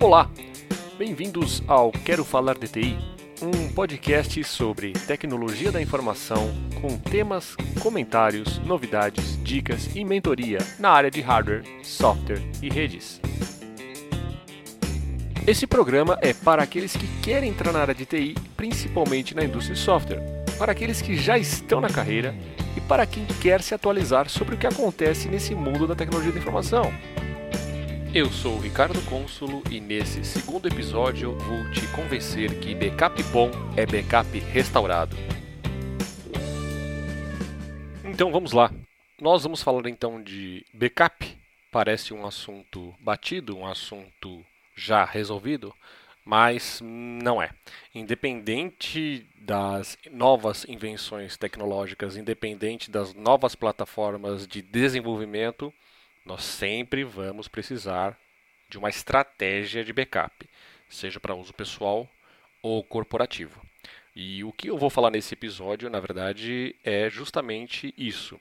Olá, bem-vindos ao Quero Falar de TI, um podcast sobre tecnologia da informação com temas, comentários, novidades, dicas e mentoria na área de hardware, software e redes. Esse programa é para aqueles que querem entrar na área de TI, principalmente na indústria de software, para aqueles que já estão na carreira e para quem quer se atualizar sobre o que acontece nesse mundo da tecnologia da informação. Eu sou o Ricardo Cônsulo e nesse segundo episódio vou te convencer que backup bom é backup restaurado. Então vamos lá. Nós vamos falar então de backup. Parece um assunto batido, um assunto já resolvido, mas não é. Independente das novas invenções tecnológicas, independente das novas plataformas de desenvolvimento, nós sempre vamos precisar de uma estratégia de backup, seja para uso pessoal ou corporativo. E o que eu vou falar nesse episódio, na verdade, é justamente isso.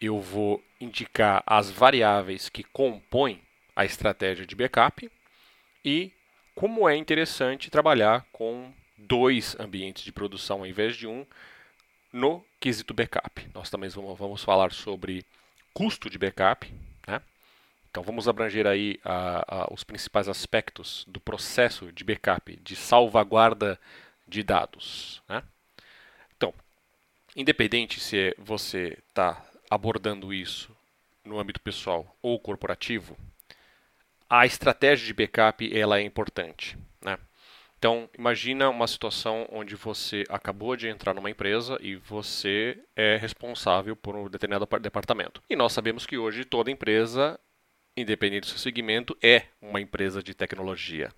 Eu vou indicar as variáveis que compõem a estratégia de backup e como é interessante trabalhar com dois ambientes de produção ao invés de um no quesito backup. Nós também vamos falar sobre custo de backup, né? Então vamos abranger aí a, a, os principais aspectos do processo de backup, de salvaguarda de dados. Né? Então, independente se você está abordando isso no âmbito pessoal ou corporativo, a estratégia de backup ela é importante. Né? Então, imagina uma situação onde você acabou de entrar numa empresa e você é responsável por um determinado departamento. E nós sabemos que hoje toda empresa, independente do seu segmento, é uma empresa de tecnologia.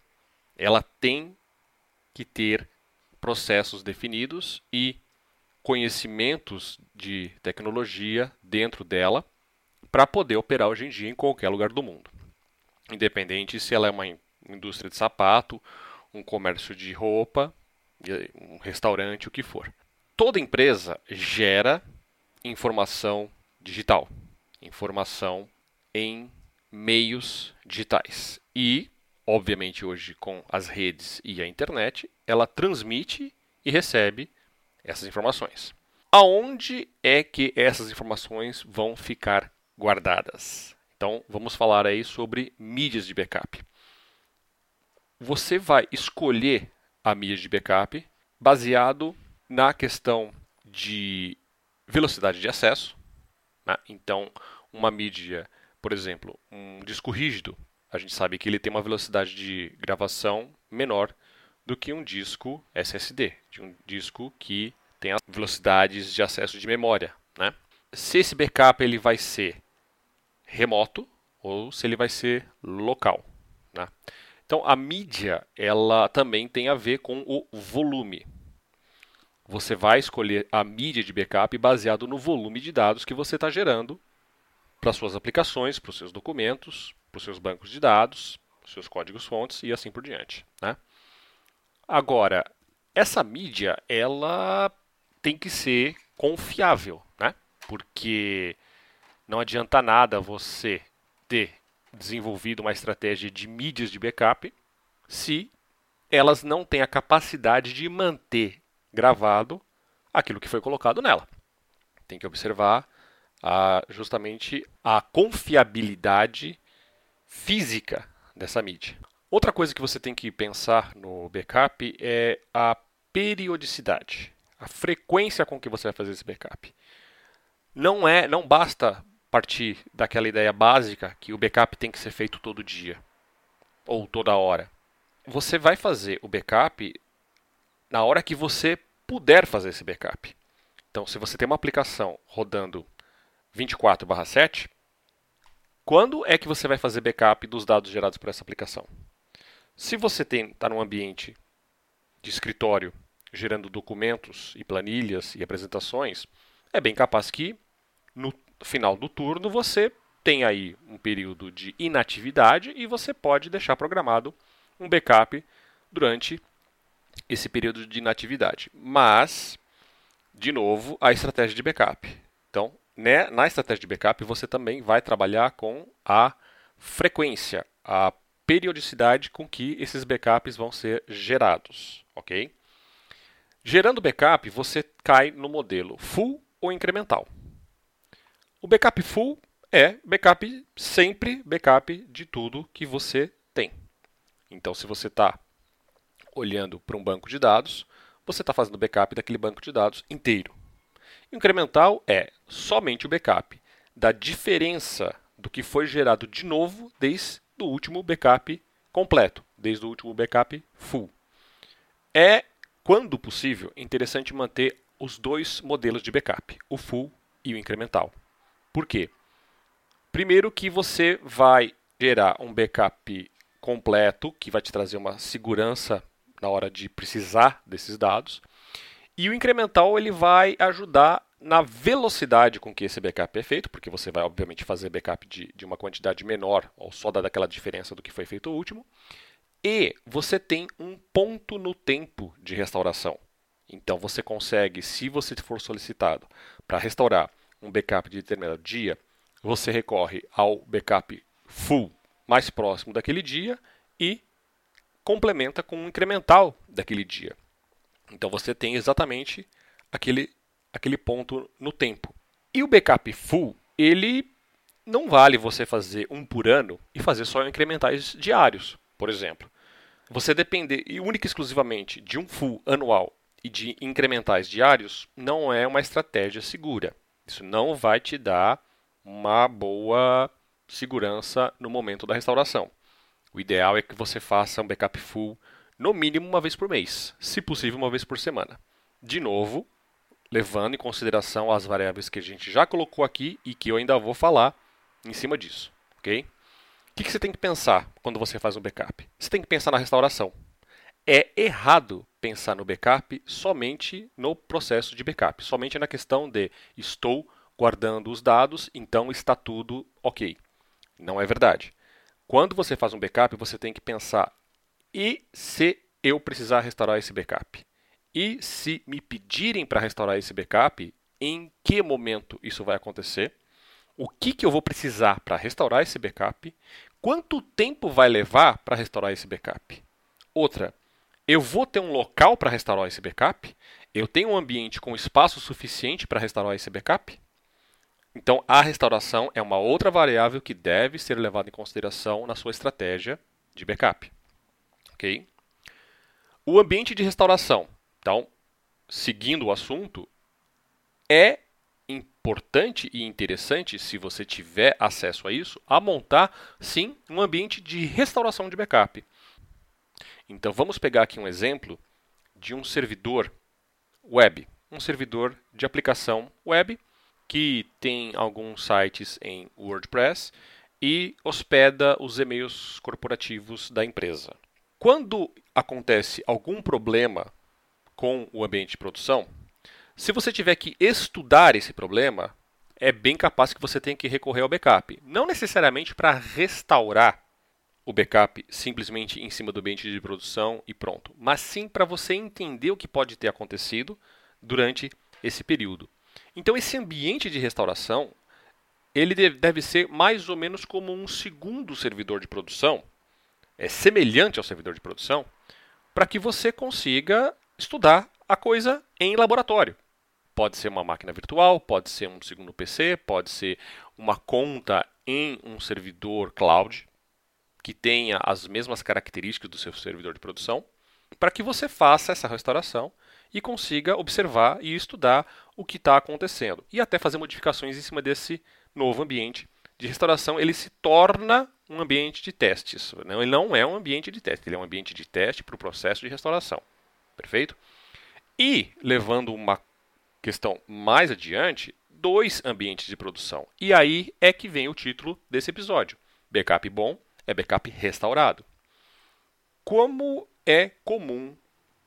Ela tem que ter processos definidos e conhecimentos de tecnologia dentro dela para poder operar hoje em dia em qualquer lugar do mundo. Independente se ela é uma indústria de sapato um comércio de roupa, um restaurante, o que for. Toda empresa gera informação digital, informação em meios digitais. E, obviamente, hoje com as redes e a internet, ela transmite e recebe essas informações. Aonde é que essas informações vão ficar guardadas? Então, vamos falar aí sobre mídias de backup você vai escolher a mídia de backup baseado na questão de velocidade de acesso. Né? Então, uma mídia, por exemplo, um disco rígido, a gente sabe que ele tem uma velocidade de gravação menor do que um disco SSD, de um disco que tem as velocidades de acesso de memória. Né? Se esse backup ele vai ser remoto ou se ele vai ser local. Né? Então, a mídia, ela também tem a ver com o volume. Você vai escolher a mídia de backup baseado no volume de dados que você está gerando para suas aplicações, para os seus documentos, para os seus bancos de dados, os seus códigos-fontes e assim por diante. Né? Agora, essa mídia, ela tem que ser confiável, né? porque não adianta nada você ter desenvolvido uma estratégia de mídias de backup se elas não têm a capacidade de manter gravado aquilo que foi colocado nela. Tem que observar a, justamente a confiabilidade física dessa mídia. Outra coisa que você tem que pensar no backup é a periodicidade, a frequência com que você vai fazer esse backup. Não é, não basta partir daquela ideia básica que o backup tem que ser feito todo dia ou toda hora. Você vai fazer o backup na hora que você puder fazer esse backup. Então, se você tem uma aplicação rodando 24/7, quando é que você vai fazer backup dos dados gerados por essa aplicação? Se você está num ambiente de escritório gerando documentos e planilhas e apresentações, é bem capaz que no final do turno, você tem aí um período de inatividade e você pode deixar programado um backup durante esse período de inatividade. Mas, de novo, a estratégia de backup. Então, né, na estratégia de backup, você também vai trabalhar com a frequência, a periodicidade com que esses backups vão ser gerados, ok? Gerando backup, você cai no modelo full ou incremental. O backup full é backup sempre backup de tudo que você tem. Então, se você está olhando para um banco de dados, você está fazendo backup daquele banco de dados inteiro. Incremental é somente o backup da diferença do que foi gerado de novo desde o último backup completo, desde o último backup full. É, quando possível, interessante manter os dois modelos de backup, o full e o incremental. Por quê? Primeiro que você vai gerar um backup completo, que vai te trazer uma segurança na hora de precisar desses dados. E o incremental ele vai ajudar na velocidade com que esse backup é feito, porque você vai, obviamente, fazer backup de, de uma quantidade menor, ou só daquela diferença do que foi feito o último. E você tem um ponto no tempo de restauração. Então você consegue, se você for solicitado para restaurar um backup de determinado dia, você recorre ao backup full mais próximo daquele dia e complementa com um incremental daquele dia. Então você tem exatamente aquele, aquele ponto no tempo. E o backup full, ele não vale você fazer um por ano e fazer só incrementais diários, por exemplo. Você depender única e exclusivamente de um full anual e de incrementais diários não é uma estratégia segura. Isso não vai te dar uma boa segurança no momento da restauração. O ideal é que você faça um backup full no mínimo uma vez por mês, se possível uma vez por semana. De novo, levando em consideração as variáveis que a gente já colocou aqui e que eu ainda vou falar em cima disso, ok? O que, você tem que pensar quando você faz um backup? Você tem que pensar na restauração. É errado pensar no backup somente no processo de backup, somente na questão de estou guardando os dados, então está tudo ok. Não é verdade. Quando você faz um backup, você tem que pensar: e se eu precisar restaurar esse backup? E se me pedirem para restaurar esse backup, em que momento isso vai acontecer? O que, que eu vou precisar para restaurar esse backup? Quanto tempo vai levar para restaurar esse backup? Outra, eu vou ter um local para restaurar esse backup? Eu tenho um ambiente com espaço suficiente para restaurar esse backup? Então, a restauração é uma outra variável que deve ser levada em consideração na sua estratégia de backup. Ok? O ambiente de restauração. Então, seguindo o assunto, é importante e interessante, se você tiver acesso a isso, a montar, sim, um ambiente de restauração de backup. Então, vamos pegar aqui um exemplo de um servidor web, um servidor de aplicação web que tem alguns sites em WordPress e hospeda os e-mails corporativos da empresa. Quando acontece algum problema com o ambiente de produção, se você tiver que estudar esse problema, é bem capaz que você tenha que recorrer ao backup. Não necessariamente para restaurar o backup simplesmente em cima do ambiente de produção e pronto, mas sim para você entender o que pode ter acontecido durante esse período. Então esse ambiente de restauração, ele deve ser mais ou menos como um segundo servidor de produção, é semelhante ao servidor de produção, para que você consiga estudar a coisa em laboratório. Pode ser uma máquina virtual, pode ser um segundo PC, pode ser uma conta em um servidor cloud que tenha as mesmas características do seu servidor de produção, para que você faça essa restauração e consiga observar e estudar o que está acontecendo e até fazer modificações em cima desse novo ambiente de restauração. Ele se torna um ambiente de testes. Não, ele não é um ambiente de teste, ele é um ambiente de teste para o processo de restauração. Perfeito? E, levando uma questão mais adiante, dois ambientes de produção. E aí é que vem o título desse episódio. Backup bom é backup restaurado. Como é comum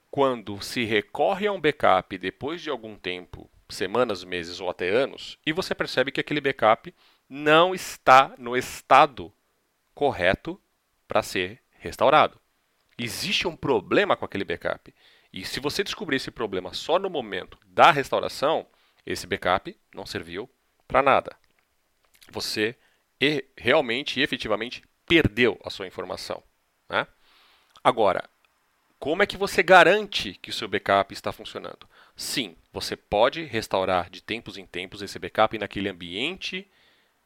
quando se recorre a um backup depois de algum tempo, semanas, meses ou até anos, e você percebe que aquele backup não está no estado correto para ser restaurado. Existe um problema com aquele backup. E se você descobrir esse problema só no momento da restauração, esse backup não serviu para nada. Você realmente e efetivamente perdeu a sua informação. Né? Agora, como é que você garante que o seu backup está funcionando? Sim, você pode restaurar de tempos em tempos esse backup naquele ambiente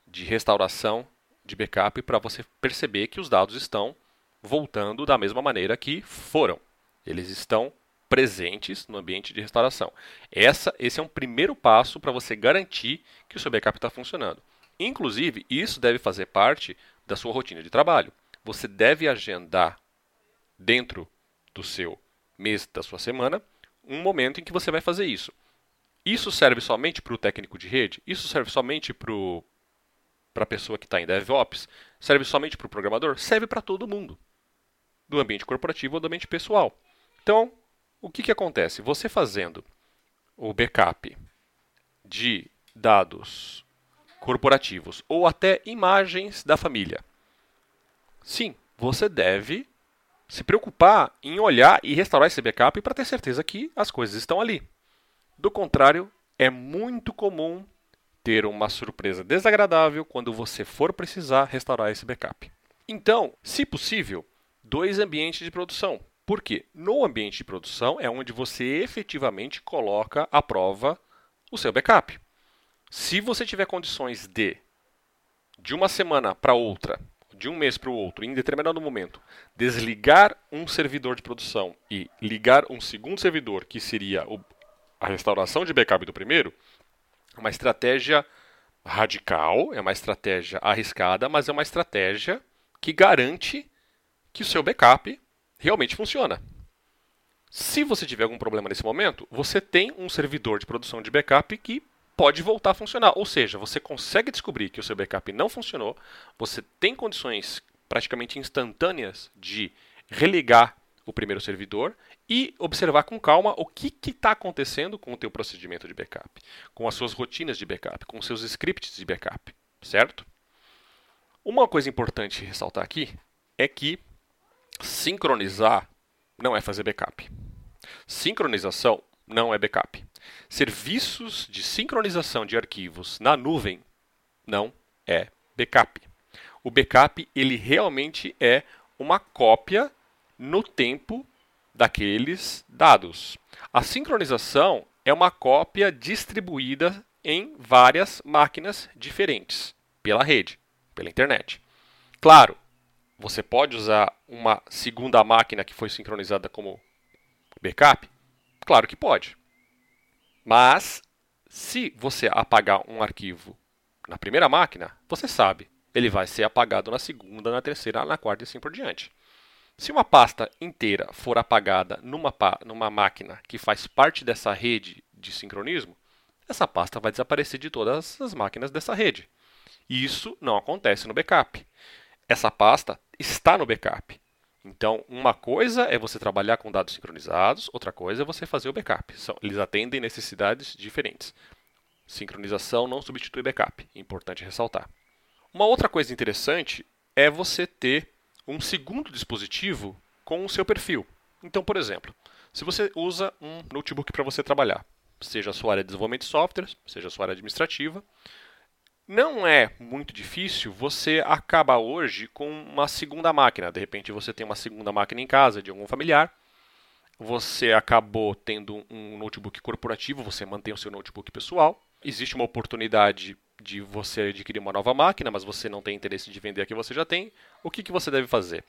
de restauração de backup para você perceber que os dados estão voltando da mesma maneira que foram. Eles estão presentes no ambiente de restauração. Essa, esse é um primeiro passo para você garantir que o seu backup está funcionando. Inclusive, isso deve fazer parte da sua rotina de trabalho. Você deve agendar dentro do seu mês, da sua semana, um momento em que você vai fazer isso. Isso serve somente para o técnico de rede? Isso serve somente para a pessoa que está em DevOps? Serve somente para o programador? Serve para todo mundo, do ambiente corporativo ou do ambiente pessoal. Então, o que, que acontece? Você fazendo o backup de dados corporativos ou até imagens da família. Sim, você deve se preocupar em olhar e restaurar esse backup para ter certeza que as coisas estão ali. Do contrário, é muito comum ter uma surpresa desagradável quando você for precisar restaurar esse backup. Então, se possível, dois ambientes de produção. Porque no ambiente de produção é onde você efetivamente coloca à prova o seu backup. Se você tiver condições de, de uma semana para outra, de um mês para o outro, em determinado momento, desligar um servidor de produção e ligar um segundo servidor, que seria a restauração de backup do primeiro, é uma estratégia radical, é uma estratégia arriscada, mas é uma estratégia que garante que o seu backup realmente funciona. Se você tiver algum problema nesse momento, você tem um servidor de produção de backup que pode voltar a funcionar. Ou seja, você consegue descobrir que o seu backup não funcionou, você tem condições praticamente instantâneas de religar o primeiro servidor e observar com calma o que está acontecendo com o teu procedimento de backup, com as suas rotinas de backup, com os seus scripts de backup, certo? Uma coisa importante ressaltar aqui é que sincronizar não é fazer backup. Sincronização não é backup. Serviços de sincronização de arquivos na nuvem não é backup. O backup ele realmente é uma cópia no tempo daqueles dados. A sincronização é uma cópia distribuída em várias máquinas diferentes pela rede, pela internet. Claro, você pode usar uma segunda máquina que foi sincronizada como backup? Claro que pode. Mas, se você apagar um arquivo na primeira máquina, você sabe, ele vai ser apagado na segunda, na terceira, na quarta e assim por diante. Se uma pasta inteira for apagada numa, numa máquina que faz parte dessa rede de sincronismo, essa pasta vai desaparecer de todas as máquinas dessa rede. E isso não acontece no backup. Essa pasta está no backup. Então, uma coisa é você trabalhar com dados sincronizados, outra coisa é você fazer o backup. São, eles atendem necessidades diferentes. Sincronização não substitui backup, importante ressaltar. Uma outra coisa interessante é você ter um segundo dispositivo com o seu perfil. Então, por exemplo, se você usa um notebook para você trabalhar, seja a sua área de desenvolvimento de software, seja a sua área administrativa, não é muito difícil você acabar hoje com uma segunda máquina. De repente você tem uma segunda máquina em casa de algum familiar. Você acabou tendo um notebook corporativo, você mantém o seu notebook pessoal. Existe uma oportunidade de você adquirir uma nova máquina, mas você não tem interesse de vender a que você já tem. O que, que você deve fazer?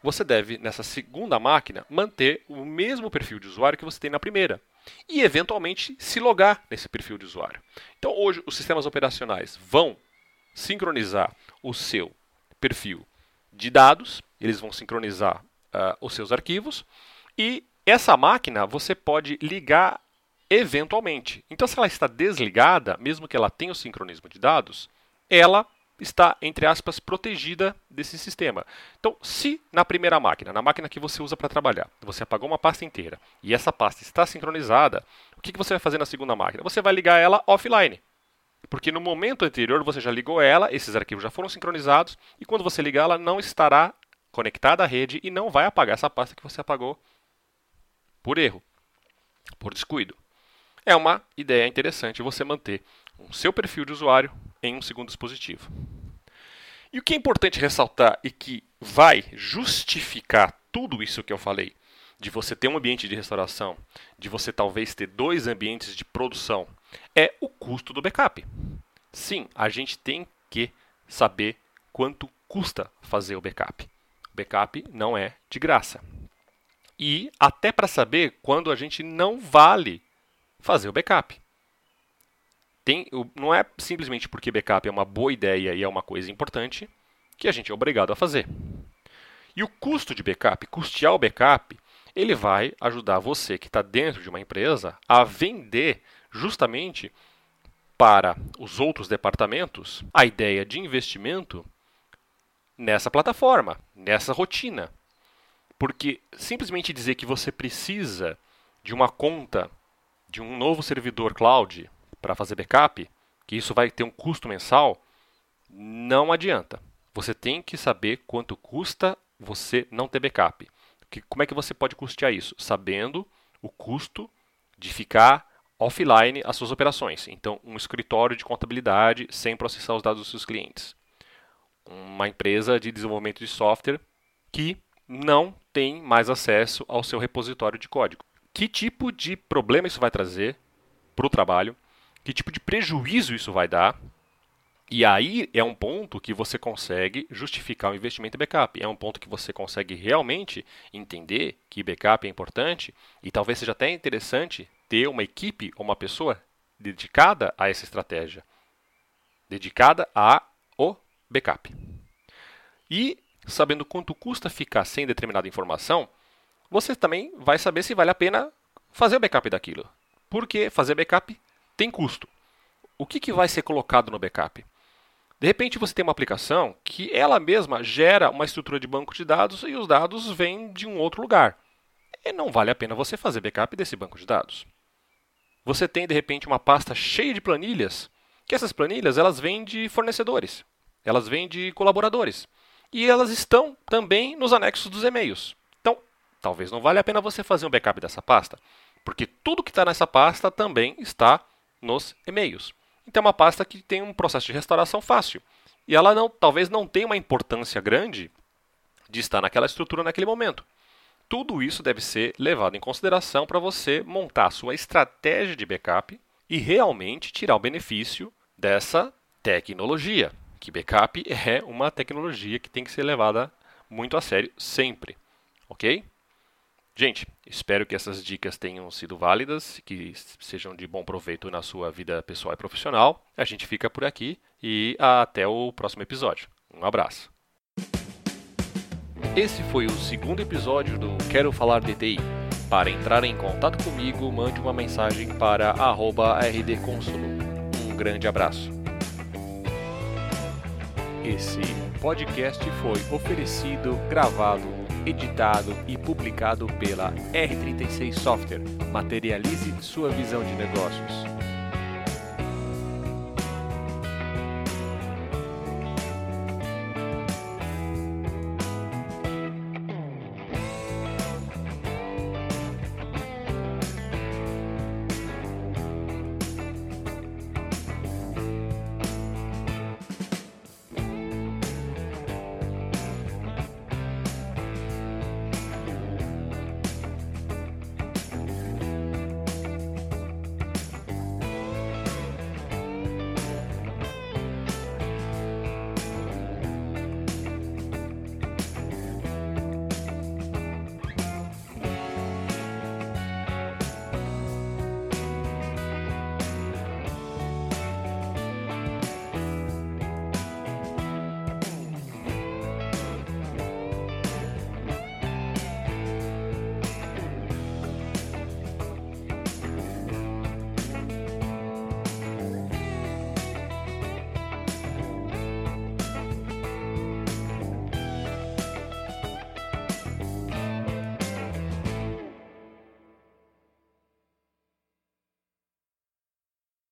Você deve, nessa segunda máquina, manter o mesmo perfil de usuário que você tem na primeira e, eventualmente, se logar nesse perfil de usuário. Então, hoje, os sistemas operacionais vão sincronizar o seu perfil de dados, eles vão sincronizar uh, os seus arquivos, e essa máquina você pode ligar eventualmente. Então, se ela está desligada, mesmo que ela tenha o sincronismo de dados, ela está, entre aspas, protegida desse sistema. Então, se na primeira máquina, na máquina que você usa para trabalhar, você apagou uma pasta inteira e essa pasta está sincronizada, o que você vai fazer na segunda máquina? Você vai ligar ela offline. Porque no momento anterior você já ligou ela, esses arquivos já foram sincronizados, e quando você ligar, ela não estará conectada à rede e não vai apagar essa pasta que você apagou por erro, por descuido. É uma ideia interessante você manter um seu perfil de usuário em um segundo dispositivo. E o que é importante ressaltar e que vai justificar tudo isso que eu falei, de você ter um ambiente de restauração, de você talvez ter dois ambientes de produção, é o custo do backup. Sim, a gente tem que saber quanto custa fazer o backup. O backup não é de graça. E até para saber quando a gente não vale fazer o backup. Tem, não é simplesmente porque backup é uma boa ideia e é uma coisa importante que a gente é obrigado a fazer. E o custo de backup, custear o backup, ele vai ajudar você que está dentro de uma empresa a vender justamente para os outros departamentos a ideia de investimento nessa plataforma, nessa rotina. Porque simplesmente dizer que você precisa de uma conta de um novo servidor cloud para fazer backup, que isso vai ter um custo mensal, não adianta. Você tem que saber quanto custa você não ter backup. Que, como é que você pode custear isso? Sabendo o custo de ficar offline as suas operações. Então, um escritório de contabilidade sem processar os dados dos seus clientes. Uma empresa de desenvolvimento de software que não tem mais acesso ao seu repositório de código. Que tipo de problema isso vai trazer para o trabalho? Que tipo de prejuízo isso vai dar. E aí é um ponto que você consegue justificar o investimento em backup. É um ponto que você consegue realmente entender que backup é importante e talvez seja até interessante ter uma equipe ou uma pessoa dedicada a essa estratégia, dedicada a o backup. E sabendo quanto custa ficar sem determinada informação, você também vai saber se vale a pena fazer o backup daquilo. Porque fazer backup tem custo. O que, que vai ser colocado no backup? De repente você tem uma aplicação que ela mesma gera uma estrutura de banco de dados e os dados vêm de um outro lugar. E não vale a pena você fazer backup desse banco de dados. Você tem de repente uma pasta cheia de planilhas, que essas planilhas elas vêm de fornecedores, elas vêm de colaboradores e elas estão também nos anexos dos e-mails. Então, talvez não valha a pena você fazer um backup dessa pasta, porque tudo que está nessa pasta também está nos e-mails. Então é uma pasta que tem um processo de restauração fácil. E ela não, talvez não tenha uma importância grande de estar naquela estrutura naquele momento. Tudo isso deve ser levado em consideração para você montar a sua estratégia de backup e realmente tirar o benefício dessa tecnologia. Que backup é uma tecnologia que tem que ser levada muito a sério sempre, ok? Gente, espero que essas dicas tenham sido válidas, que sejam de bom proveito na sua vida pessoal e profissional. A gente fica por aqui e até o próximo episódio. Um abraço. Esse foi o segundo episódio do Quero Falar DTI. Para entrar em contato comigo, mande uma mensagem para @rdconsulo. Um grande abraço. Esse podcast foi oferecido, gravado editado e publicado pela R36 Software. Materialize sua visão de negócios.